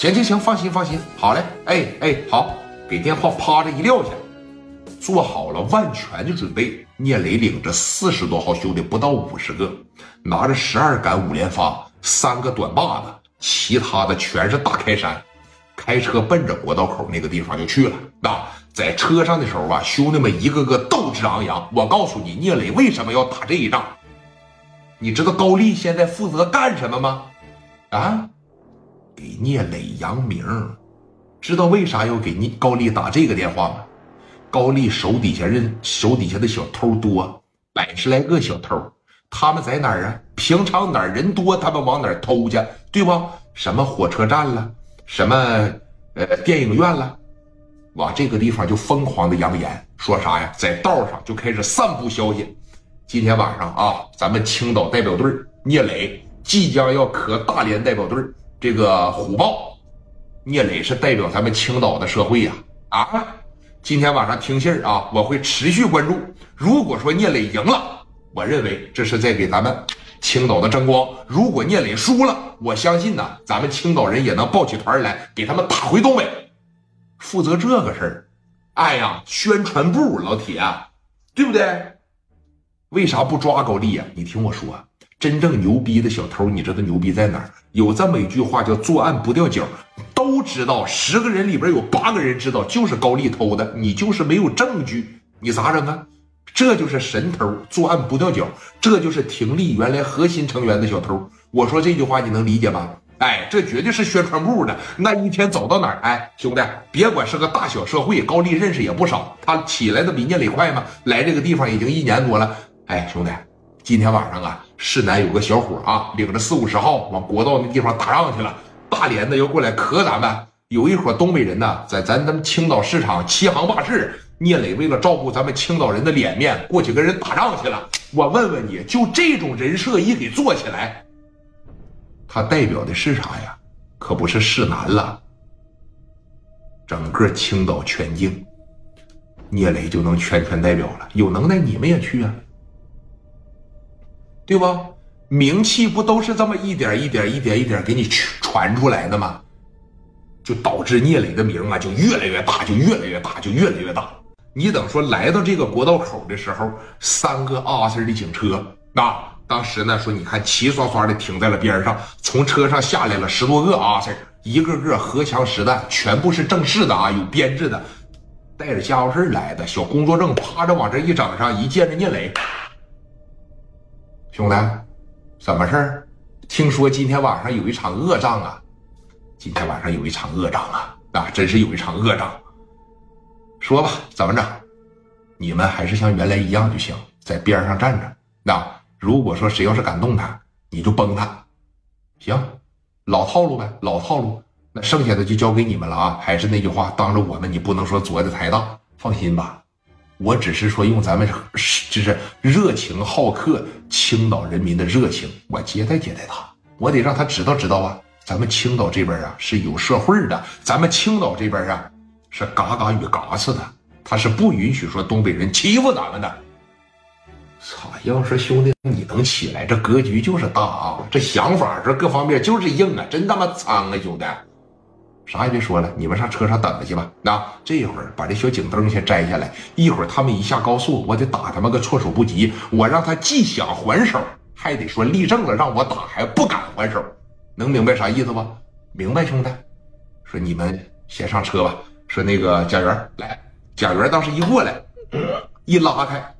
行行行，放心放心，好嘞，哎哎，好，给电话啪的一撂下，做好了万全的准备。聂磊领着四十多号兄弟，不到五十个，拿着十二杆五连发，三个短把子，其他的全是大开山，开车奔着国道口那个地方就去了。那在车上的时候啊，兄弟们一个个斗志昂扬。我告诉你，聂磊为什么要打这一仗？你知道高丽现在负责干什么吗？啊，给聂磊扬名。知道为啥要给聂高丽打这个电话吗？高丽手底下人手底下的小偷多，百十来个小偷，他们在哪儿啊？平常哪儿人多，他们往哪儿偷去，对不？什么火车站了，什么呃电影院了，往这个地方就疯狂的扬言，说啥呀？在道上就开始散布消息。今天晚上啊，咱们青岛代表队聂磊即将要磕大连代表队这个虎豹，聂磊是代表咱们青岛的社会呀啊！今天晚上听信儿啊，我会持续关注。如果说聂磊赢了，我认为这是在给咱们青岛的争光；如果聂磊输了，我相信呢，咱们青岛人也能抱起团来给他们打回东北。负责这个事儿，哎呀，宣传部老铁，对不对？为啥不抓高丽呀？你听我说，真正牛逼的小偷，你知道牛逼在哪儿？有这么一句话叫“作案不掉脚”。都知道十个人里边有八个人知道就是高丽偷的，你就是没有证据，你咋整啊？这就是神偷，作案不掉脚，这就是廷力原来核心成员的小偷。我说这句话你能理解吗？哎，这绝对是宣传部的。那一天走到哪儿，哎，兄弟，别管是个大小社会，高丽认识也不少。他起来的比聂磊快吗？来这个地方已经一年多了。哎，兄弟，今天晚上啊，市南有个小伙啊，领着四五十号往国道那地方打仗去了。大连的要过来磕咱们，有一伙东北人呢，在咱咱们青岛市场欺行霸市。聂磊为了照顾咱们青岛人的脸面，过去跟人打仗去了。我问问你，就这种人设一给做起来，他代表的是啥呀？可不是市南了，整个青岛全境，聂磊就能全权代表了。有能耐你们也去啊，对吧？名气不都是这么一点一点、一点一点给你传出来的吗？就导致聂磊的名啊，就越来越大，就越来越大，就越来越大。你等说来到这个国道口的时候，三个阿 Sir 的警车啊，当时呢说你看齐刷刷的停在了边上，从车上下来了十多个阿 Sir，一个个荷枪实弹，全部是正式的啊，有编制的，带着家伙事来的，小工作证趴着往这一整上，一见着聂磊，兄弟。什么事儿？听说今天晚上有一场恶仗啊！今天晚上有一场恶仗啊！啊，真是有一场恶仗。说吧，怎么着？你们还是像原来一样就行，在边上站着。那如果说谁要是敢动他，你就崩他。行，老套路呗，老套路。那剩下的就交给你们了啊！还是那句话，当着我们，你不能说做的太大。放心吧。我只是说用咱们就是热情好客青岛人民的热情，我接待接待他，我得让他知道知道啊，咱们青岛这边啊是有社会的，咱们青岛这边啊是嘎嘎与嘎似的，他是不允许说东北人欺负咱们的。操！要说兄弟你能起来，这格局就是大啊，这想法这各方面就是硬啊，真他妈苍啊，兄弟。啥也别说了，你们上车上等着去吧。那这一会儿把这小警灯先摘下来，一会儿他们一下高速，我得打他们个措手不及。我让他既想还手，还得说立正了让我打，还不敢还手，能明白啥意思不？明白，兄弟。说你们先上车吧。说那个贾元来，贾元当时一过来，一拉开。